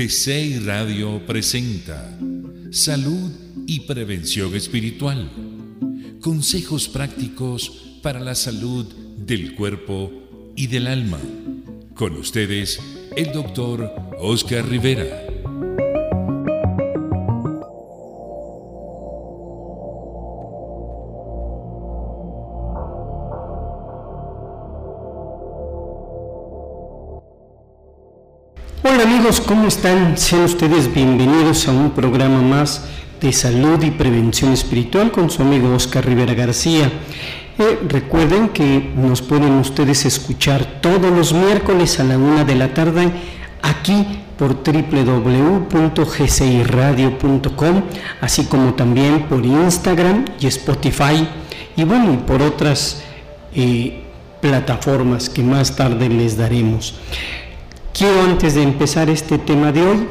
GCI Radio presenta Salud y Prevención Espiritual. Consejos prácticos para la salud del cuerpo y del alma. Con ustedes, el doctor Oscar Rivera. Amigos, ¿cómo están? Sean ustedes bienvenidos a un programa más de salud y prevención espiritual con su amigo Oscar Rivera García. Eh, recuerden que nos pueden ustedes escuchar todos los miércoles a la una de la tarde aquí por www.gciradio.com, así como también por Instagram y Spotify, y bueno, y por otras eh, plataformas que más tarde les daremos. Quiero antes de empezar este tema de hoy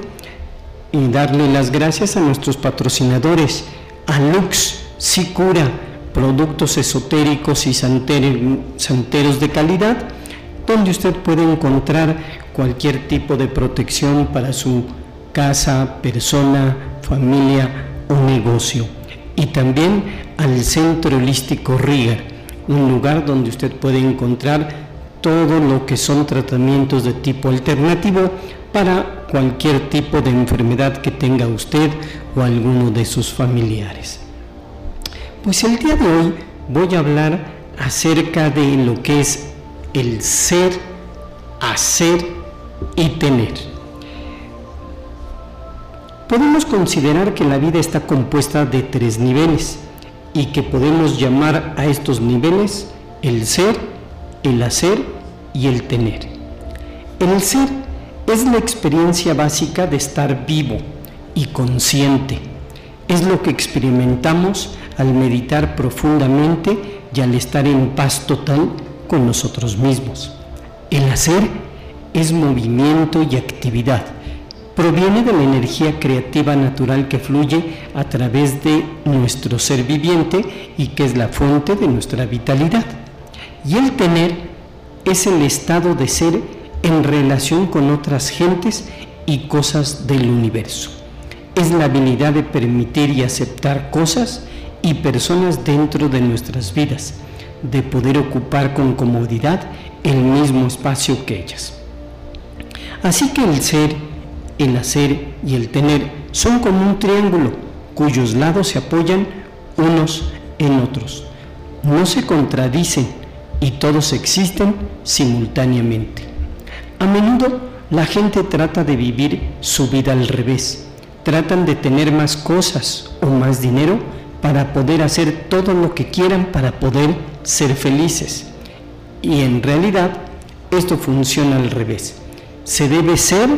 y darle las gracias a nuestros patrocinadores, a Lux, Sicura, productos esotéricos y santeros de calidad, donde usted puede encontrar cualquier tipo de protección para su casa, persona, familia o negocio. Y también al Centro Holístico Riga, un lugar donde usted puede encontrar todo lo que son tratamientos de tipo alternativo para cualquier tipo de enfermedad que tenga usted o alguno de sus familiares. Pues el día de hoy voy a hablar acerca de lo que es el ser, hacer y tener. Podemos considerar que la vida está compuesta de tres niveles y que podemos llamar a estos niveles el ser, el hacer y el tener. El ser es la experiencia básica de estar vivo y consciente. Es lo que experimentamos al meditar profundamente y al estar en paz total con nosotros mismos. El hacer es movimiento y actividad. Proviene de la energía creativa natural que fluye a través de nuestro ser viviente y que es la fuente de nuestra vitalidad. Y el tener es el estado de ser en relación con otras gentes y cosas del universo. Es la habilidad de permitir y aceptar cosas y personas dentro de nuestras vidas, de poder ocupar con comodidad el mismo espacio que ellas. Así que el ser, el hacer y el tener son como un triángulo cuyos lados se apoyan unos en otros. No se contradicen, y todos existen simultáneamente. A menudo la gente trata de vivir su vida al revés. Tratan de tener más cosas o más dinero para poder hacer todo lo que quieran para poder ser felices. Y en realidad esto funciona al revés. Se debe ser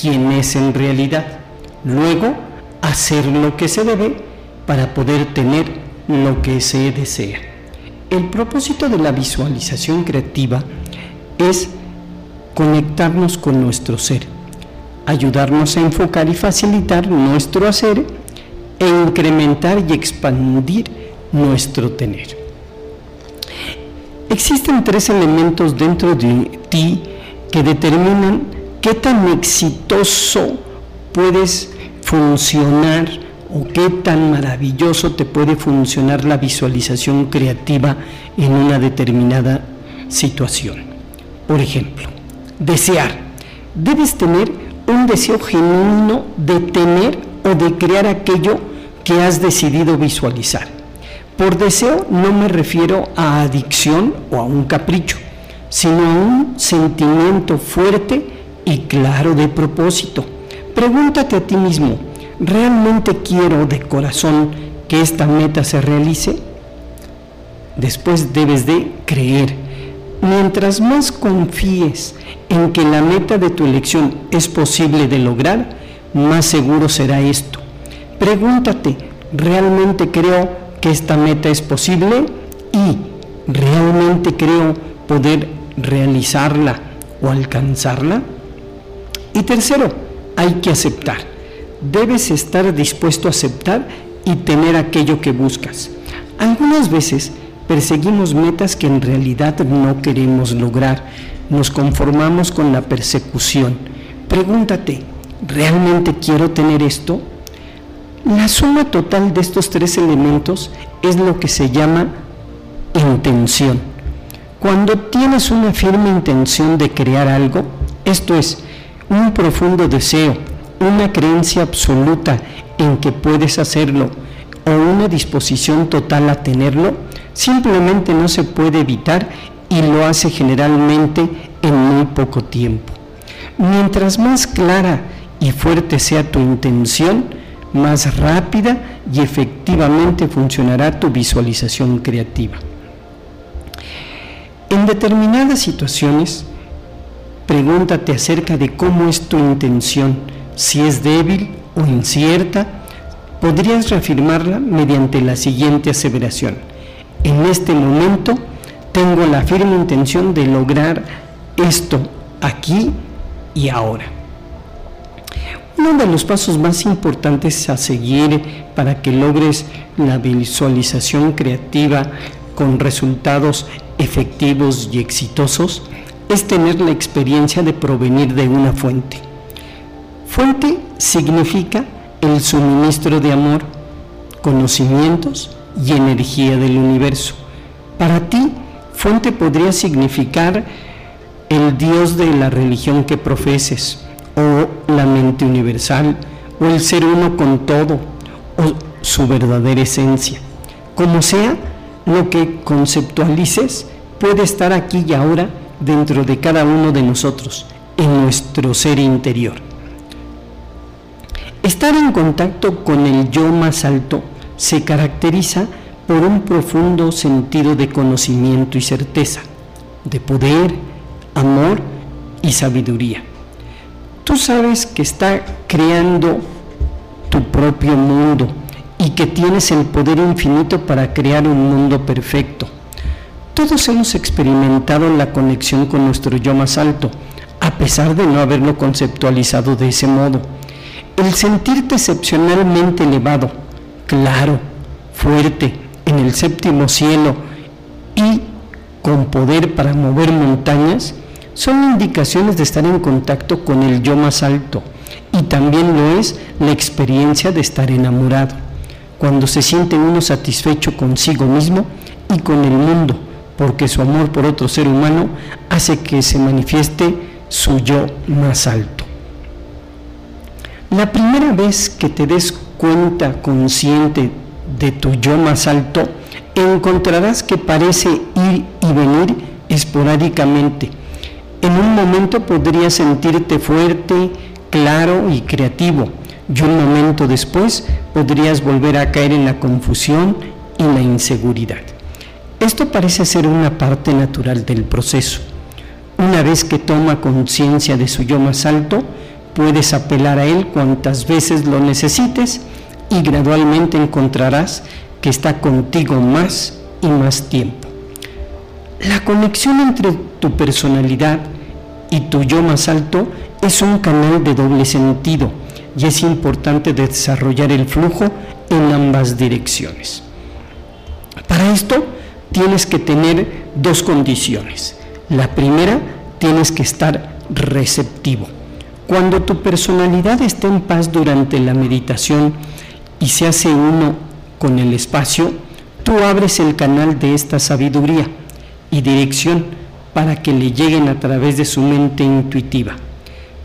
quien es en realidad. Luego hacer lo que se debe para poder tener lo que se desea. El propósito de la visualización creativa es conectarnos con nuestro ser, ayudarnos a enfocar y facilitar nuestro hacer e incrementar y expandir nuestro tener. Existen tres elementos dentro de ti que determinan qué tan exitoso puedes funcionar o qué tan maravilloso te puede funcionar la visualización creativa en una determinada situación. Por ejemplo, desear. Debes tener un deseo genuino de tener o de crear aquello que has decidido visualizar. Por deseo no me refiero a adicción o a un capricho, sino a un sentimiento fuerte y claro de propósito. Pregúntate a ti mismo, ¿realmente quiero de corazón que esta meta se realice? Después debes de creer. Mientras más confíes en que la meta de tu elección es posible de lograr, más seguro será esto. Pregúntate, ¿realmente creo que esta meta es posible? Y ¿realmente creo poder realizarla o alcanzarla? Y tercero, hay que aceptar debes estar dispuesto a aceptar y tener aquello que buscas. Algunas veces perseguimos metas que en realidad no queremos lograr. Nos conformamos con la persecución. Pregúntate, ¿realmente quiero tener esto? La suma total de estos tres elementos es lo que se llama intención. Cuando tienes una firme intención de crear algo, esto es, un profundo deseo, una creencia absoluta en que puedes hacerlo o una disposición total a tenerlo, simplemente no se puede evitar y lo hace generalmente en muy poco tiempo. Mientras más clara y fuerte sea tu intención, más rápida y efectivamente funcionará tu visualización creativa. En determinadas situaciones, pregúntate acerca de cómo es tu intención, si es débil o incierta, podrías reafirmarla mediante la siguiente aseveración. En este momento tengo la firme intención de lograr esto aquí y ahora. Uno de los pasos más importantes a seguir para que logres la visualización creativa con resultados efectivos y exitosos es tener la experiencia de provenir de una fuente. Fuente significa el suministro de amor, conocimientos y energía del universo. Para ti, fuente podría significar el Dios de la religión que profeses, o la mente universal, o el ser uno con todo, o su verdadera esencia. Como sea, lo que conceptualices puede estar aquí y ahora dentro de cada uno de nosotros, en nuestro ser interior. Estar en contacto con el yo más alto se caracteriza por un profundo sentido de conocimiento y certeza, de poder, amor y sabiduría. Tú sabes que está creando tu propio mundo y que tienes el poder infinito para crear un mundo perfecto todos hemos experimentado la conexión con nuestro yo más alto, a pesar de no haberlo conceptualizado de ese modo. El sentirte excepcionalmente elevado, claro, fuerte, en el séptimo cielo y con poder para mover montañas, son indicaciones de estar en contacto con el yo más alto y también lo es la experiencia de estar enamorado, cuando se siente uno satisfecho consigo mismo y con el mundo porque su amor por otro ser humano hace que se manifieste su yo más alto. La primera vez que te des cuenta consciente de tu yo más alto, encontrarás que parece ir y venir esporádicamente. En un momento podrías sentirte fuerte, claro y creativo, y un momento después podrías volver a caer en la confusión y la inseguridad. Esto parece ser una parte natural del proceso. Una vez que toma conciencia de su yo más alto, puedes apelar a él cuantas veces lo necesites y gradualmente encontrarás que está contigo más y más tiempo. La conexión entre tu personalidad y tu yo más alto es un canal de doble sentido y es importante desarrollar el flujo en ambas direcciones. Para esto, tienes que tener dos condiciones. La primera, tienes que estar receptivo. Cuando tu personalidad está en paz durante la meditación y se hace uno con el espacio, tú abres el canal de esta sabiduría y dirección para que le lleguen a través de su mente intuitiva.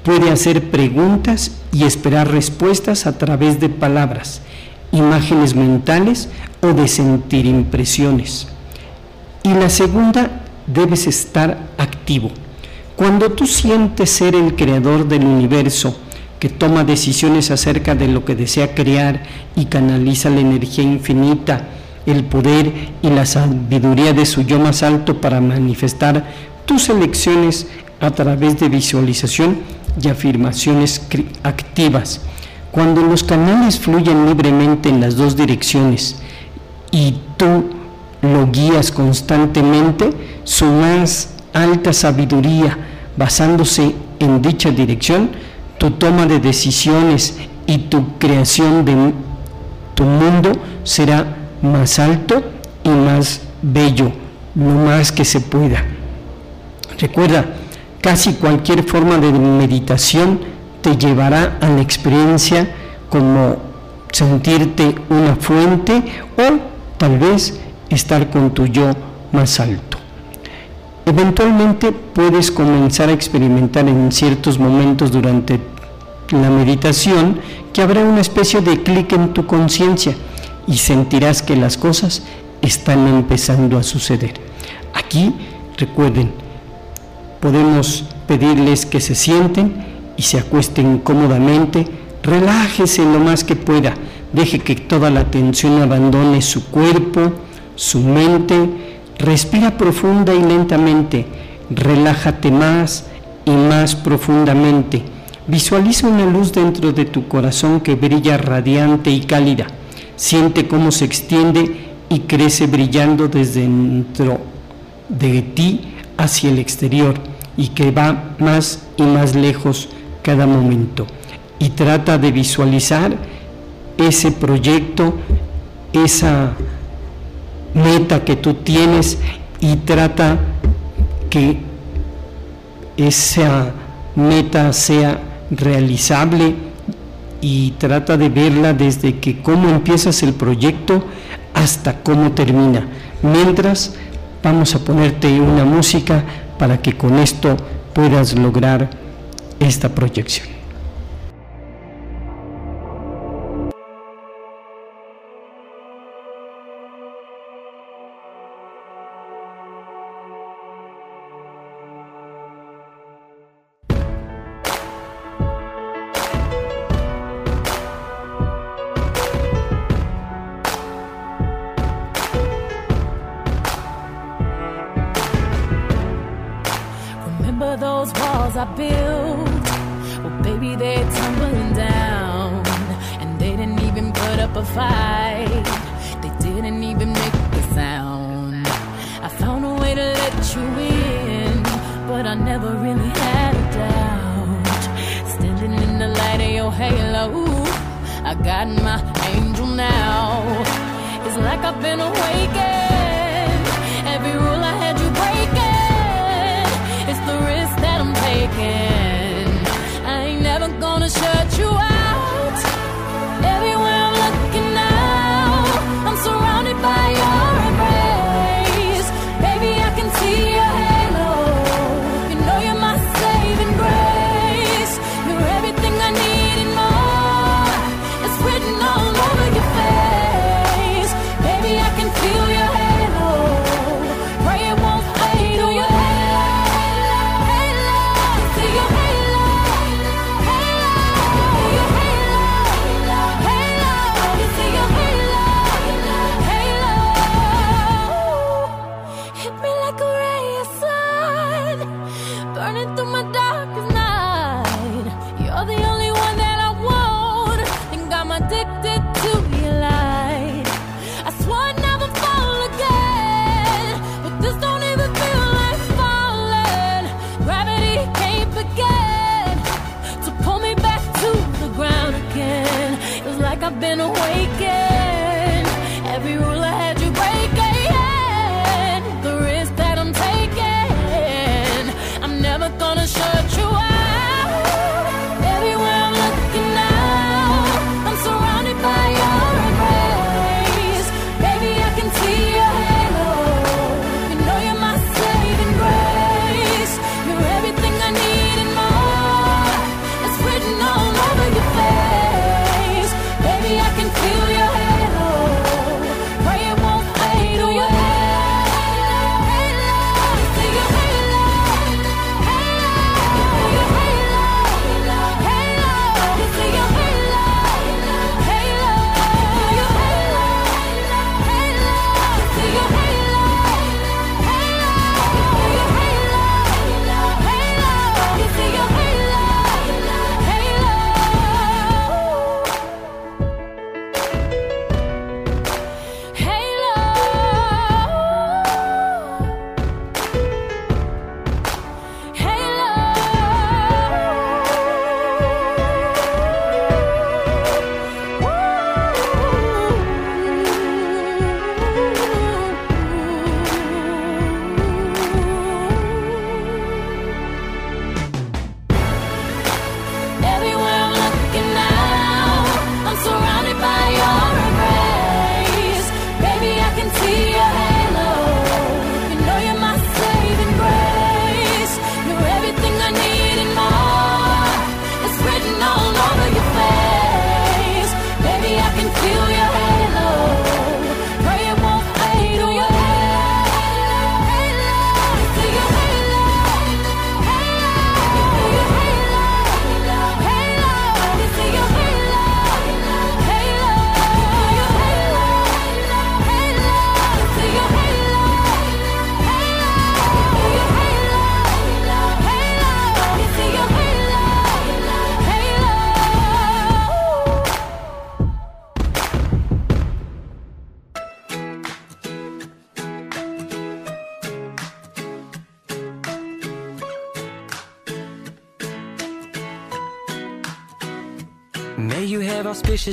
Puede hacer preguntas y esperar respuestas a través de palabras, imágenes mentales o de sentir impresiones. Y la segunda, debes estar activo. Cuando tú sientes ser el creador del universo, que toma decisiones acerca de lo que desea crear y canaliza la energía infinita, el poder y la sabiduría de su yo más alto para manifestar tus elecciones a través de visualización y afirmaciones activas. Cuando los canales fluyen libremente en las dos direcciones y tú lo guías constantemente, su más alta sabiduría, basándose en dicha dirección, tu toma de decisiones y tu creación de tu mundo será más alto y más bello, lo más que se pueda. Recuerda, casi cualquier forma de meditación te llevará a la experiencia como sentirte una fuente o tal vez estar con tu yo más alto. Eventualmente puedes comenzar a experimentar en ciertos momentos durante la meditación que habrá una especie de clic en tu conciencia y sentirás que las cosas están empezando a suceder. Aquí, recuerden, podemos pedirles que se sienten y se acuesten cómodamente, relájese lo más que pueda, deje que toda la tensión abandone su cuerpo, su mente, respira profunda y lentamente, relájate más y más profundamente. Visualiza una luz dentro de tu corazón que brilla radiante y cálida. Siente cómo se extiende y crece brillando desde dentro de ti hacia el exterior y que va más y más lejos cada momento. Y trata de visualizar ese proyecto, esa meta que tú tienes y trata que esa meta sea realizable y trata de verla desde que cómo empiezas el proyecto hasta cómo termina. Mientras vamos a ponerte una música para que con esto puedas lograr esta proyección.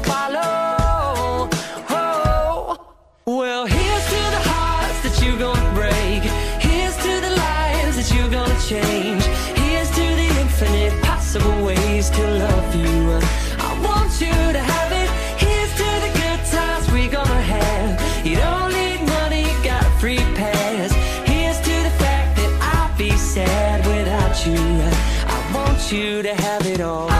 you follow. Oh, well, here's to the hearts that you're gonna break. Here's to the lives that you're gonna change. Here's to the infinite possible ways to love you. I want you to have it. Here's to the good times we're gonna have. You don't need money, got a free pass. Here's to the fact that I'd be sad without you. I want you to have it all.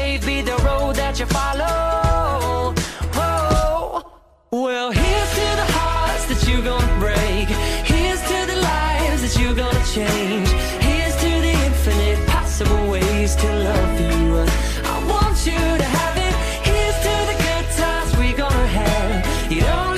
the road that you follow. Whoa. Well, here's to the hearts that you're gonna break. Here's to the lives that you're gonna change. Here's to the infinite possible ways to love you. I want you to have it. Here's to the good times we're gonna have. You don't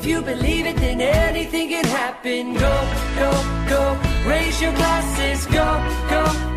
if you believe it, then anything can happen. Go, go, go. Raise your glasses. Go, go,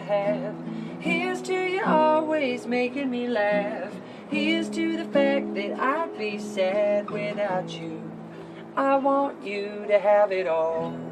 have. Here's to you always making me laugh. Here's to the fact that I'd be sad without you. I want you to have it all.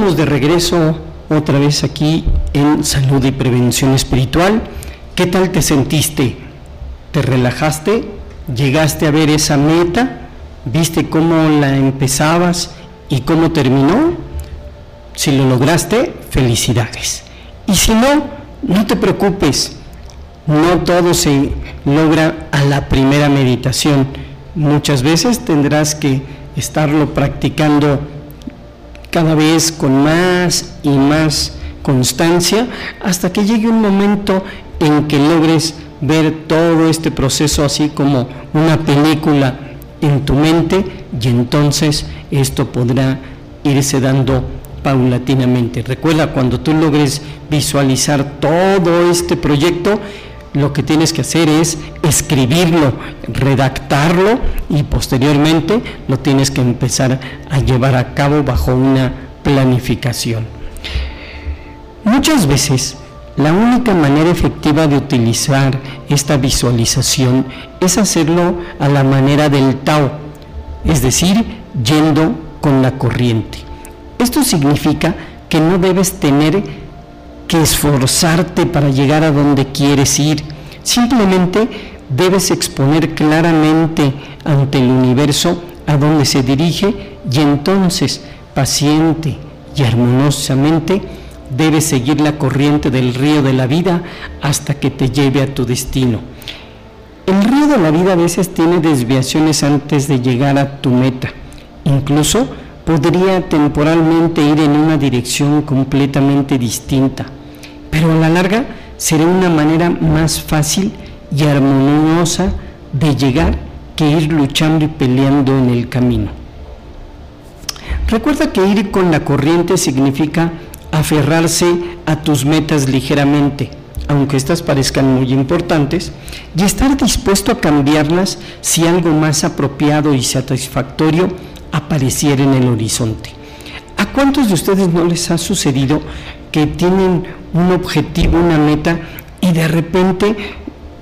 Estamos de regreso otra vez aquí en Salud y Prevención Espiritual. ¿Qué tal te sentiste? ¿Te relajaste? ¿Llegaste a ver esa meta? ¿Viste cómo la empezabas y cómo terminó? Si lo lograste, felicidades. Y si no, no te preocupes. No todo se logra a la primera meditación. Muchas veces tendrás que estarlo practicando cada vez con más y más constancia hasta que llegue un momento en que logres ver todo este proceso así como una película en tu mente y entonces esto podrá irse dando paulatinamente. Recuerda, cuando tú logres visualizar todo este proyecto, lo que tienes que hacer es escribirlo, redactarlo y posteriormente lo tienes que empezar a llevar a cabo bajo una planificación. Muchas veces la única manera efectiva de utilizar esta visualización es hacerlo a la manera del Tao, es decir, yendo con la corriente. Esto significa que no debes tener que esforzarte para llegar a donde quieres ir. Simplemente debes exponer claramente ante el universo a donde se dirige y entonces, paciente y armoniosamente, debes seguir la corriente del río de la vida hasta que te lleve a tu destino. El río de la vida a veces tiene desviaciones antes de llegar a tu meta. Incluso podría temporalmente ir en una dirección completamente distinta pero a la larga será una manera más fácil y armoniosa de llegar que ir luchando y peleando en el camino. Recuerda que ir con la corriente significa aferrarse a tus metas ligeramente, aunque estas parezcan muy importantes, y estar dispuesto a cambiarlas si algo más apropiado y satisfactorio apareciera en el horizonte. ¿A cuántos de ustedes no les ha sucedido que tienen un objetivo, una meta, y de repente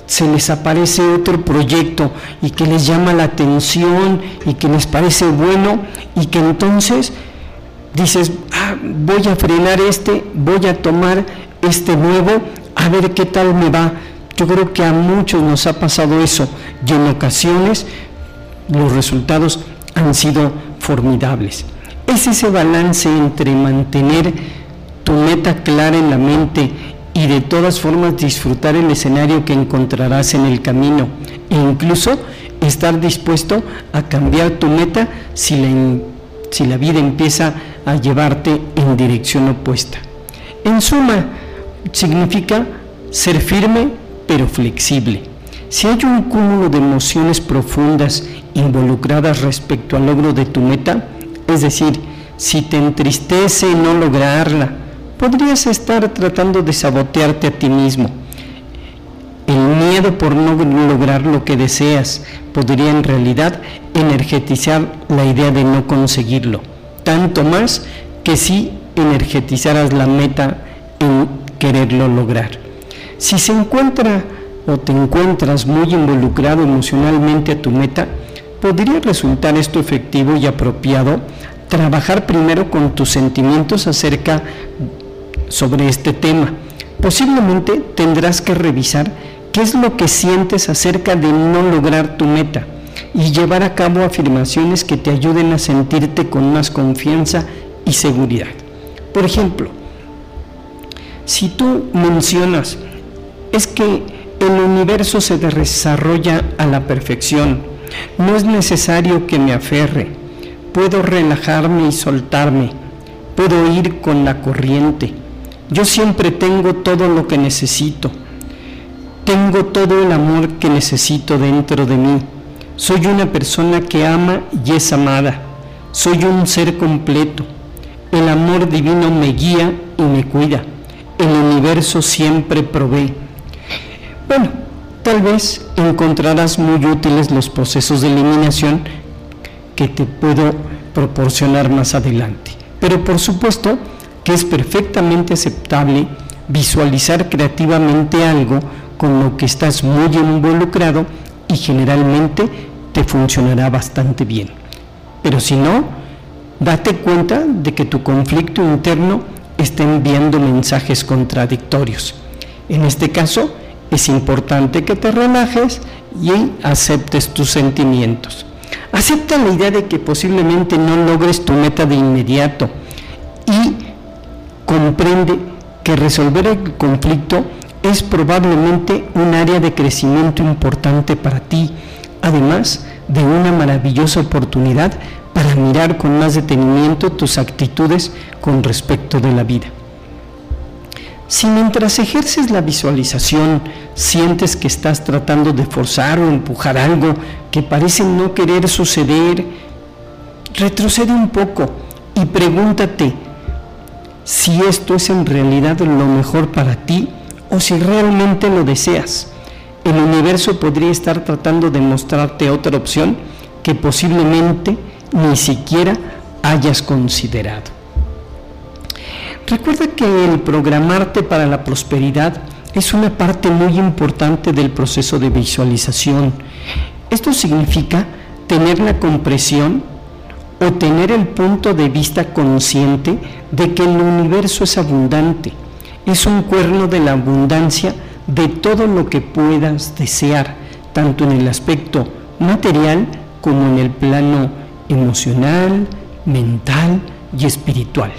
se les aparece otro proyecto y que les llama la atención y que les parece bueno y que entonces dices, ah, voy a frenar este, voy a tomar este nuevo, a ver qué tal me va. Yo creo que a muchos nos ha pasado eso y en ocasiones los resultados han sido formidables. Es ese balance entre mantener tu meta clara en la mente y de todas formas disfrutar el escenario que encontrarás en el camino e incluso estar dispuesto a cambiar tu meta si la, vida empieza a llevarte en dirección opuesta. En suma, significa ser firme pero flexible. Si hay un cúmulo de emociones profundas involucradas respecto al logro de tu meta, es decir, si te entristece no lograrla, podrías estar tratando de sabotearte a ti mismo. El miedo por no lograr lo que deseas podría en realidad energetizar la idea de no conseguirlo, tanto más que si energetizaras la meta en quererlo lograr. Si se encuentra o te encuentras muy involucrado emocionalmente a tu meta, podría resultar esto efectivo y apropiado trabajar primero con tus sentimientos acerca sobre este tema. Posiblemente tendrás que revisar qué es lo que sientes acerca de no lograr tu meta y llevar a cabo afirmaciones que te ayuden a sentirte con más confianza y seguridad. Por ejemplo, si tú mencionas, es que el universo se desarrolla a la perfección, no es necesario que me aferre, puedo relajarme y soltarme, puedo ir con la corriente, yo siempre tengo todo lo que necesito. Tengo todo el amor que necesito dentro de mí. Soy una persona que ama y es amada. Soy un ser completo. El amor divino me guía y me cuida. El universo siempre provee. Bueno, tal vez encontrarás muy útiles los procesos de eliminación que te puedo proporcionar más adelante. Pero por supuesto, que es perfectamente aceptable visualizar creativamente algo con lo que estás muy involucrado y generalmente te funcionará bastante bien. Pero si no, date cuenta de que tu conflicto interno está enviando mensajes contradictorios. En este caso, es importante que te relajes y aceptes tus sentimientos. Acepta la idea de que posiblemente no logres tu meta de inmediato y comprende que resolver el conflicto es probablemente un área de crecimiento importante para ti, además de una maravillosa oportunidad para mirar con más detenimiento tus actitudes con respecto de la vida. Si mientras ejerces la visualización sientes que estás tratando de forzar o empujar algo que parece no querer suceder, retrocede un poco y pregúntate, si esto es en realidad lo mejor para ti o si realmente lo deseas. El universo podría estar tratando de mostrarte otra opción que posiblemente ni siquiera hayas considerado. Recuerda que el programarte para la prosperidad es una parte muy importante del proceso de visualización. Esto significa tener la compresión o tener el punto de vista consciente de que el universo es abundante, es un cuerno de la abundancia de todo lo que puedas desear, tanto en el aspecto material como en el plano emocional, mental y espiritual.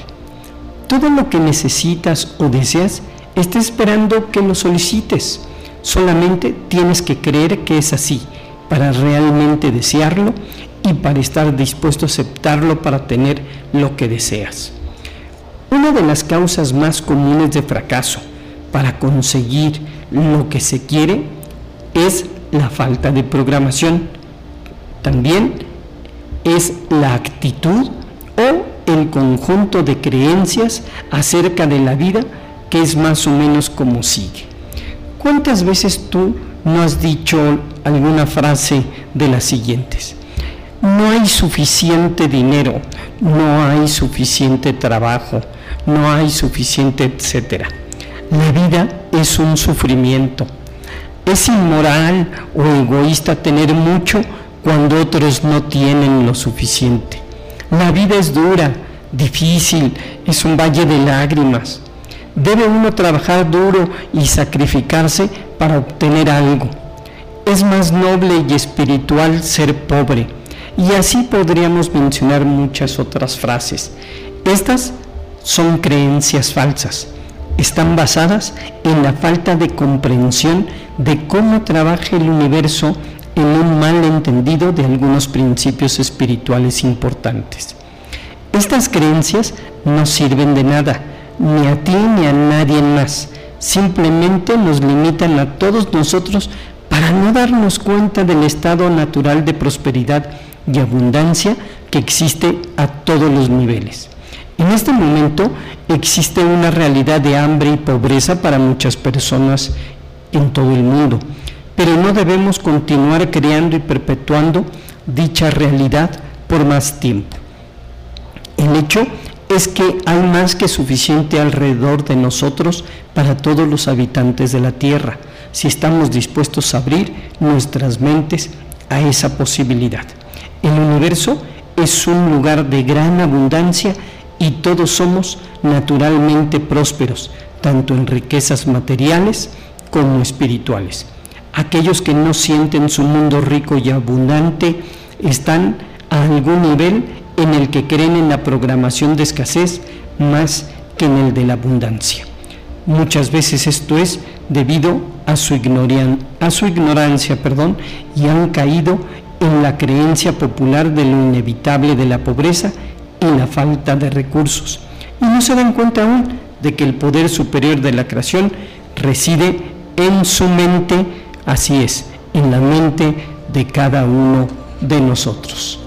Todo lo que necesitas o deseas está esperando que lo solicites. Solamente tienes que creer que es así para realmente desearlo y para estar dispuesto a aceptarlo para tener lo que deseas. Una de las causas más comunes de fracaso para conseguir lo que se quiere es la falta de programación. También es la actitud o el conjunto de creencias acerca de la vida que es más o menos como sigue. ¿Cuántas veces tú no has dicho alguna frase de las siguientes? No hay suficiente dinero, no hay suficiente trabajo, no hay suficiente, etcétera. La vida es un sufrimiento. Es inmoral o egoísta tener mucho cuando otros no tienen lo suficiente. La vida es dura, difícil, es un valle de lágrimas. Debe uno trabajar duro y sacrificarse para obtener algo. Es más noble y espiritual ser pobre. Y así podríamos mencionar muchas otras frases. Estas son creencias falsas. Están basadas en la falta de comprensión de cómo trabaja el universo en un mal entendido de algunos principios espirituales importantes. Estas creencias no sirven de nada ni a ti ni a nadie más. Simplemente nos limitan a todos nosotros para no darnos cuenta del estado natural de prosperidad y abundancia que existe a todos los niveles. En este momento existe una realidad de hambre y pobreza para muchas personas en todo el mundo, pero no debemos continuar creando y perpetuando dicha realidad por más tiempo. El hecho es que hay más que suficiente alrededor de nosotros para todos los habitantes de la Tierra, si estamos dispuestos a abrir nuestras mentes a esa posibilidad. El universo es un lugar de gran abundancia y todos somos naturalmente prósperos, tanto en riquezas materiales como espirituales. Aquellos que no sienten su mundo rico y abundante están a algún nivel en el que creen en la programación de escasez más que en el de la abundancia. Muchas veces esto es debido a su, a su ignorancia perdón, y han caído en la creencia popular de lo inevitable de la pobreza y la falta de recursos. Y no se dan cuenta aún de que el poder superior de la creación reside en su mente, así es, en la mente de cada uno de nosotros.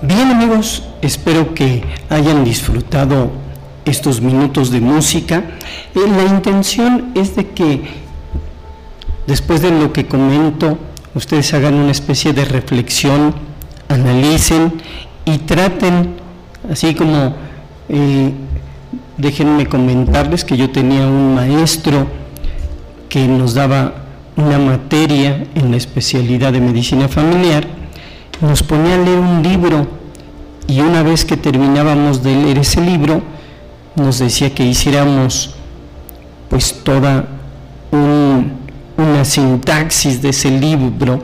Bien amigos, espero que hayan disfrutado estos minutos de música. Eh, la intención es de que después de lo que comento, ustedes hagan una especie de reflexión, analicen y traten, así como eh, déjenme comentarles que yo tenía un maestro que nos daba una materia en la especialidad de medicina familiar, nos ponía a leer un libro y una vez que terminábamos de leer ese libro, nos decía que hiciéramos pues toda una sintaxis de ese libro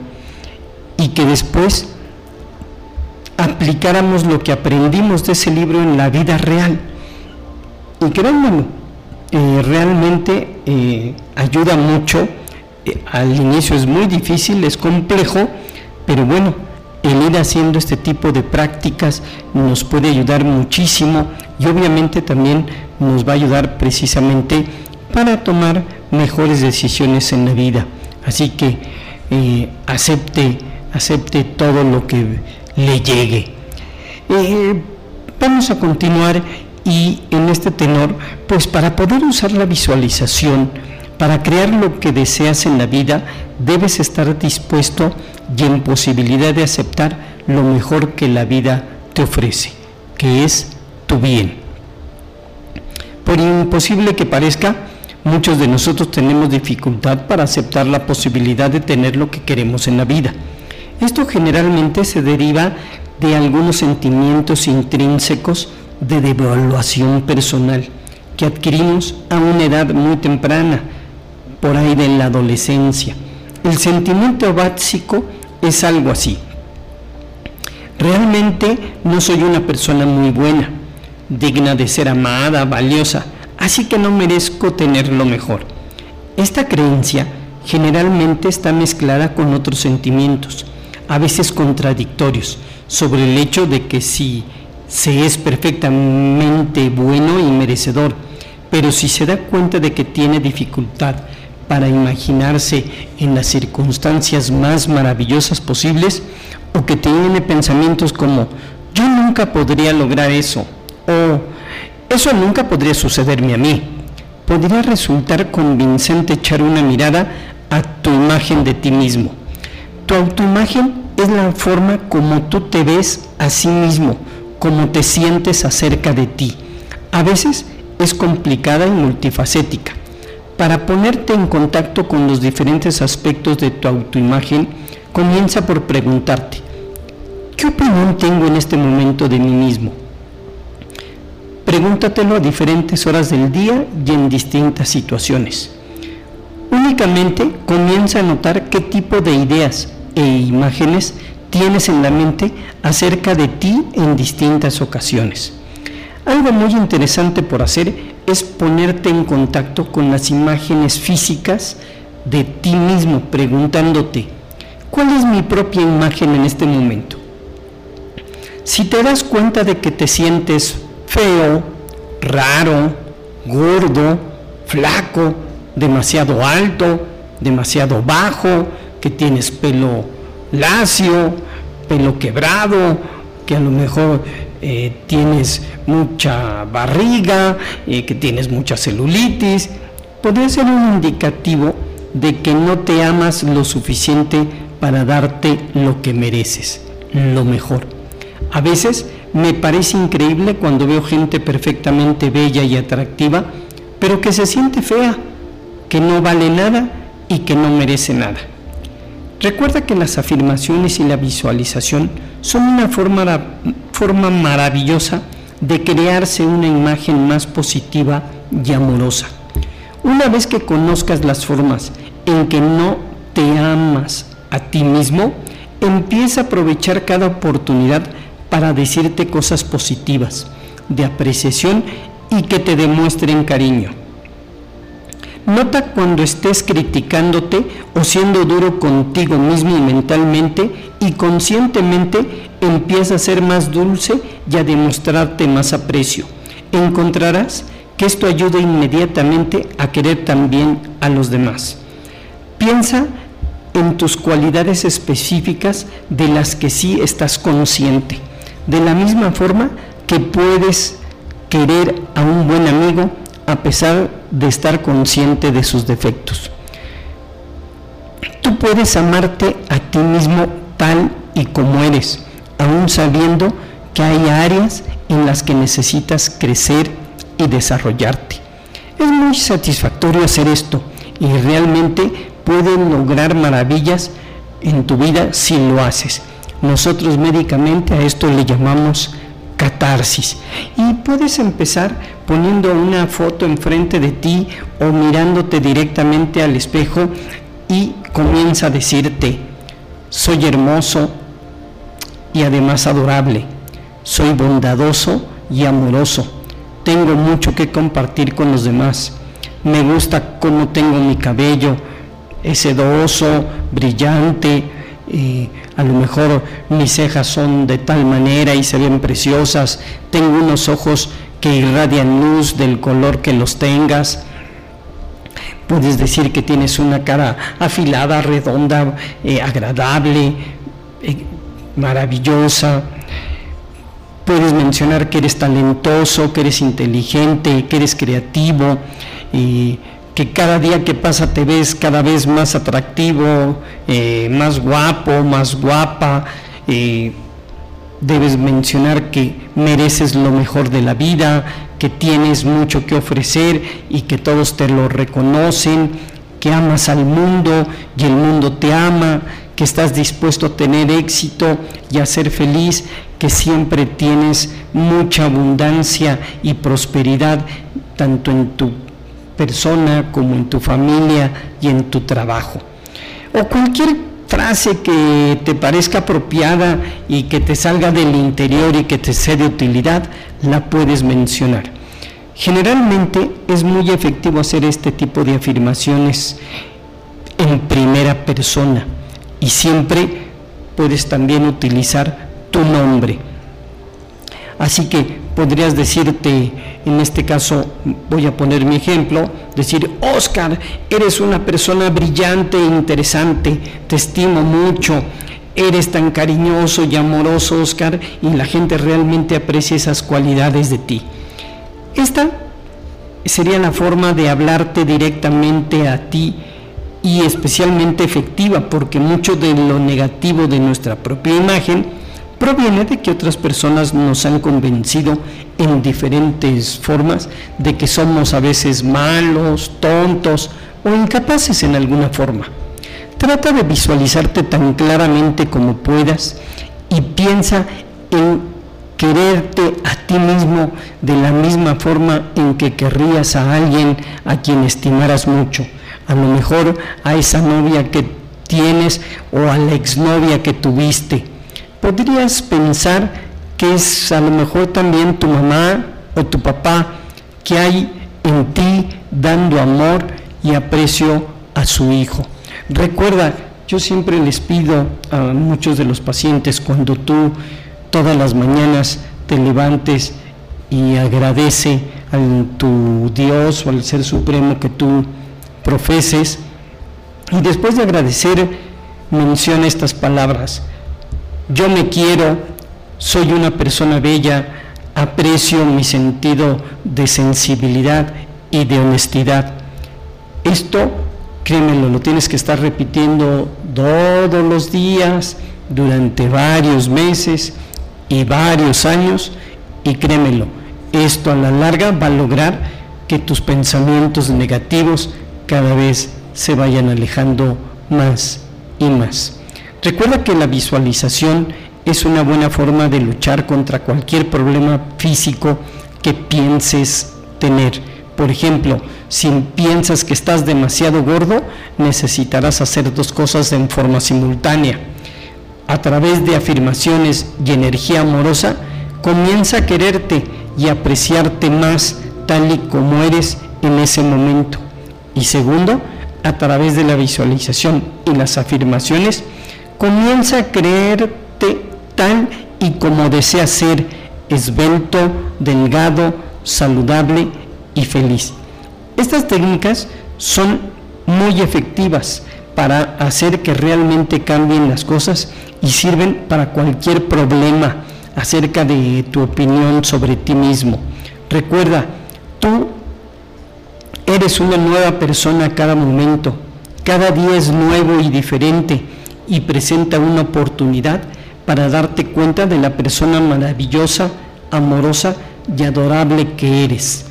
y que después aplicáramos lo que aprendimos de ese libro en la vida real. Y créanmelo, eh, realmente eh, ayuda mucho. Eh, al inicio es muy difícil, es complejo, pero bueno, el ir haciendo este tipo de prácticas nos puede ayudar muchísimo y obviamente también nos va a ayudar precisamente para tomar mejores decisiones en la vida. Así que acepte, acepte todo lo que le llegue. vamos a continuar y en este tenor, pues para poder usar la visualización, para crear lo que deseas en la vida, debes estar dispuesto y en posibilidad de aceptar lo mejor que la vida te ofrece, que es tu bien. Por imposible que parezca, muchos de nosotros tenemos dificultad para aceptar la posibilidad de tener lo que queremos en la vida. Esto generalmente se deriva de algunos sentimientos intrínsecos de devaluación personal que adquirimos a una edad muy temprana, por ahí de la adolescencia. El sentimiento básico es algo así. Realmente no soy una persona muy buena, digna de ser amada, valiosa, así que no merezco tener lo mejor. Esta creencia generalmente está mezclada con otros sentimientos, a veces contradictorios, sobre el hecho de que si se es perfectamente bueno y merecedor, pero si se da cuenta de que tiene dificultad para imaginarse en las circunstancias más maravillosas posibles, o que tiene pensamientos como yo nunca podría lograr eso, o eso nunca podría sucederme a mí, podría resultar convincente echar una mirada a tu imagen de ti mismo. Tu autoimagen es la forma como tú te ves a sí mismo, cómo te sientes acerca de ti. A veces es complicada y multifacética. Para ponerte en contacto con los diferentes aspectos de tu autoimagen, comienza por preguntarte, ¿qué opinión tengo en este momento de mí mismo? Pregúntatelo a diferentes horas del día y en distintas situaciones. Únicamente comienza a notar qué tipo de ideas e imágenes tienes en la mente acerca de ti en distintas ocasiones. Algo muy interesante por hacer es ponerte en contacto con las imágenes físicas de ti mismo, preguntándote, ¿cuál es mi propia imagen en este momento? Si te das cuenta de que te sientes feo, raro, gordo, flaco, demasiado alto, demasiado bajo, que tienes pelo lacio, pelo quebrado, que a lo mejor eh, tienes mucha barriga, que tienes mucha celulitis, podría ser un indicativo de que no te amas lo suficiente para darte lo que mereces, lo mejor. A veces me parece increíble cuando veo gente perfectamente bella y atractiva, pero que se siente fea, que no vale nada y que no merece nada. Recuerda que las afirmaciones y la visualización son una forma, forma maravillosa de crearse una imagen más positiva y amorosa. Una vez que conozcas las formas en que no te amas a ti mismo, empieza a aprovechar cada oportunidad para decirte cosas positivas, de apreciación y que te demuestren cariño. Nota cuando estés criticándote o siendo duro contigo mismo y mentalmente y conscientemente empieza a ser más dulce y a demostrarte más aprecio. Encontrarás que esto ayuda inmediatamente a querer también a los demás. Piensa en tus cualidades específicas de las que sí estás consciente. de la misma forma que puedes querer a un buen amigo a pesar de estar consciente de sus defectos. Tú puedes amarte a ti mismo tal y como eres, aún sabiendo que hay áreas en las que necesitas crecer y desarrollarte. Es muy satisfactorio hacer esto y realmente pueden lograr maravillas en tu vida si lo haces. Nosotros médicamente a esto le llamamos catarsis. Y puedes empezar poniendo una foto enfrente de ti o mirándote directamente al espejo y comienza a decirte, soy hermoso y además adorable, soy bondadoso y amoroso, tengo mucho que compartir con los demás, me gusta cómo tengo mi cabello, es sedoso, brillante, a lo mejor mis cejas son de tal manera y se ven preciosas, tengo unos ojos que irradian luz del color que los tengas. Puedes decir que tienes una cara afilada, redonda, eh, agradable, eh, maravillosa. Puedes mencionar que eres talentoso, que eres inteligente, que eres creativo. Y que cada día que pasa te ves cada vez más atractivo, eh, más guapo, más guapa. Debes mencionar que mereces lo mejor de la vida, que tienes mucho que ofrecer y que todos te lo reconocen, que amas al mundo y el mundo te ama, que estás dispuesto a tener éxito y a ser feliz, que siempre tienes mucha abundancia y prosperidad tanto en tu persona, como en tu familia y en tu trabajo. O cualquier frase que te parezca apropiada y que te salga del interior y que te sea de utilidad, la puedes mencionar. Generalmente es muy efectivo hacer este tipo de afirmaciones en primera persona y siempre puedes también utilizar tu nombre. Así que podrías decirte, en este caso voy a poner mi ejemplo, decir, Oscar, eres una persona brillante e interesante, te estimo mucho, eres tan cariñoso y amoroso, Oscar, y la gente realmente aprecia esas cualidades de ti. Esta sería la forma de hablarte directamente a ti y especialmente efectiva, porque mucho de lo negativo de nuestra propia imagen, proviene de que otras personas nos han convencido en diferentes formas de que somos a veces malos, tontos o incapaces en alguna forma. Trata de visualizarte tan claramente como puedas y piensa en quererte a ti mismo de la misma forma en que querrías a alguien a quien estimaras mucho. A lo mejor a esa novia que tienes o a la exnovia que tuviste podrías pensar que es a lo mejor también tu mamá o tu papá que hay en ti dando amor y aprecio a su hijo. Recuerda, yo siempre les pido a muchos de los pacientes cuando tú todas las mañanas te levantes y agradece a tu Dios o al Ser Supremo que tú profeses y después de agradecer menciona estas palabras yo me quiero, soy una persona bella, aprecio mi sentido de sensibilidad y de honestidad. Esto, créemelo, lo tienes que estar repitiendo todos los días durante varios meses y varios años y créemelo, esto a la larga va a lograr que tus pensamientos negativos cada vez se vayan alejando más y más. Recuerda que la visualización es una buena forma de luchar contra cualquier problema físico que pienses tener. Por ejemplo, si piensas que estás demasiado gordo, necesitarás hacer dos cosas en forma simultánea. A través de afirmaciones y energía amorosa, comienza a quererte y apreciarte más tal y como eres en ese momento. Y segundo, a través de la visualización y las afirmaciones, comienza a creerte tal y como deseas ser, esbelto, delgado, saludable y feliz. Estas técnicas son muy efectivas para hacer que realmente cambien las cosas y sirven para cualquier problema, acerca de tu opinión sobre ti mismo. Recuerda, tú eres una nueva persona cada momento, cada día es nuevo y diferente y presenta una oportunidad para darte cuenta de la persona maravillosa, amorosa y adorable que eres.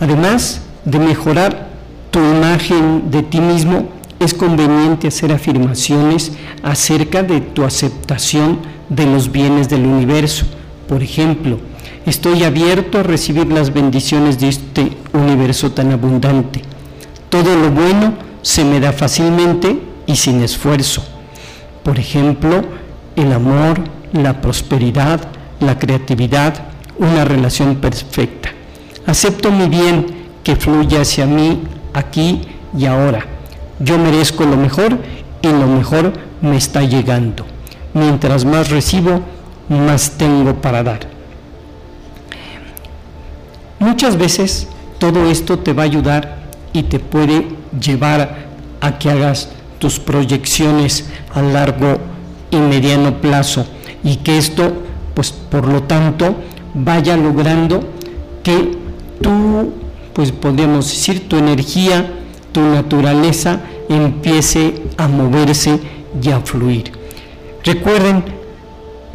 Además de mejorar tu imagen de ti mismo, es conveniente hacer afirmaciones acerca de tu aceptación de los bienes del universo. Por ejemplo, estoy abierto a recibir las bendiciones de este universo tan abundante. Todo lo bueno se me da fácilmente y sin esfuerzo. Por ejemplo, el amor, la prosperidad, la creatividad, una relación perfecta. Acepto mi bien que fluye hacia mí aquí y ahora. Yo merezco lo mejor y lo mejor me está llegando. Mientras más recibo, más tengo para dar. Muchas veces todo esto te va a ayudar y te puede llevar a que hagas proyecciones a largo y mediano plazo y que esto, pues por lo tanto, vaya logrando que tú, pues podemos decir, tu energía, tu naturaleza empiece a moverse y a fluir. Recuerden,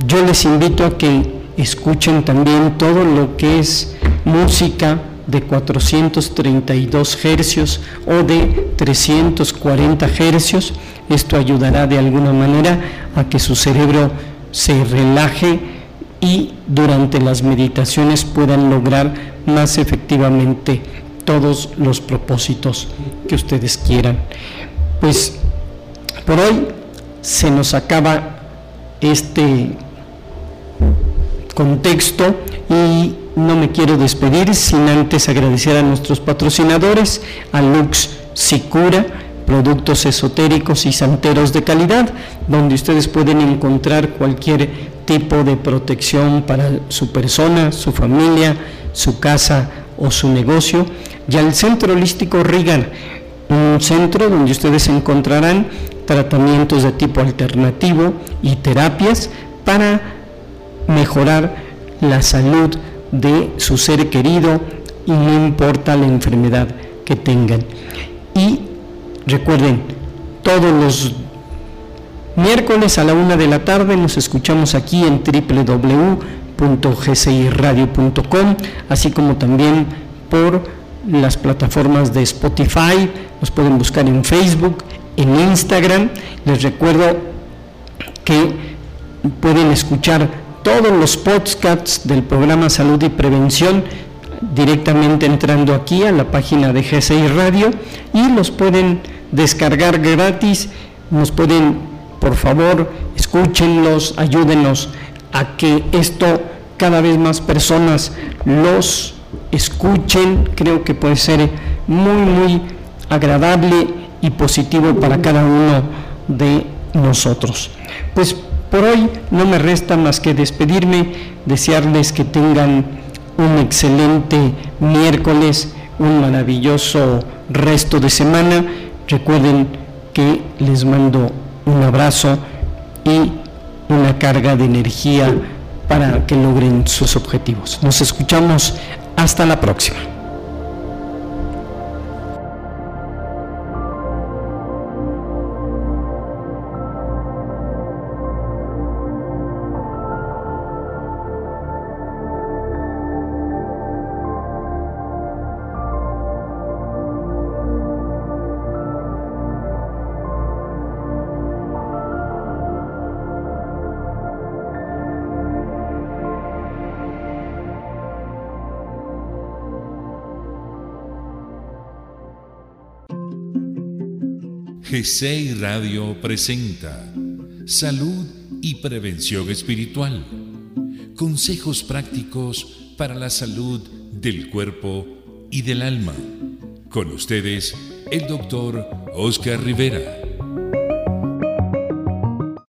yo les invito a que escuchen también todo lo que es música de 432 hercios o de 340 hercios. Esto ayudará de alguna manera a que su cerebro se relaje y durante las meditaciones puedan lograr más efectivamente todos los propósitos que ustedes quieran. Pues por hoy se nos acaba este contexto y no me quiero despedir sin antes agradecer a nuestros patrocinadores, a Lux Sicura, productos esotéricos y santeros de calidad, donde ustedes pueden encontrar cualquier tipo de protección para su persona, su familia, su casa o su negocio, y al Centro Holístico Rigan, un centro donde ustedes encontrarán tratamientos de tipo alternativo y terapias para mejorar la salud de su ser querido y no importa la enfermedad que tengan. Y recuerden, todos los miércoles a la una de la tarde nos escuchamos aquí en www.gciradio.com, así como también por las plataformas de Spotify, nos pueden buscar en Facebook, en Instagram. Les recuerdo que pueden escuchar todos los podcasts del programa Salud y Prevención directamente entrando aquí a la página de GCI Radio y los pueden descargar gratis, nos pueden, por favor, escúchenlos, ayúdenos a que esto cada vez más personas los escuchen, creo que puede ser muy, muy agradable y positivo para cada uno de nosotros. Pues por hoy no me resta más que despedirme, desearles que tengan un excelente miércoles, un maravilloso resto de semana. Recuerden que les mando un abrazo y una carga de energía para que logren sus objetivos. Nos escuchamos hasta la próxima. GCI Radio presenta Salud y Prevención Espiritual. Consejos prácticos para la salud del cuerpo y del alma. Con ustedes, el doctor Oscar Rivera.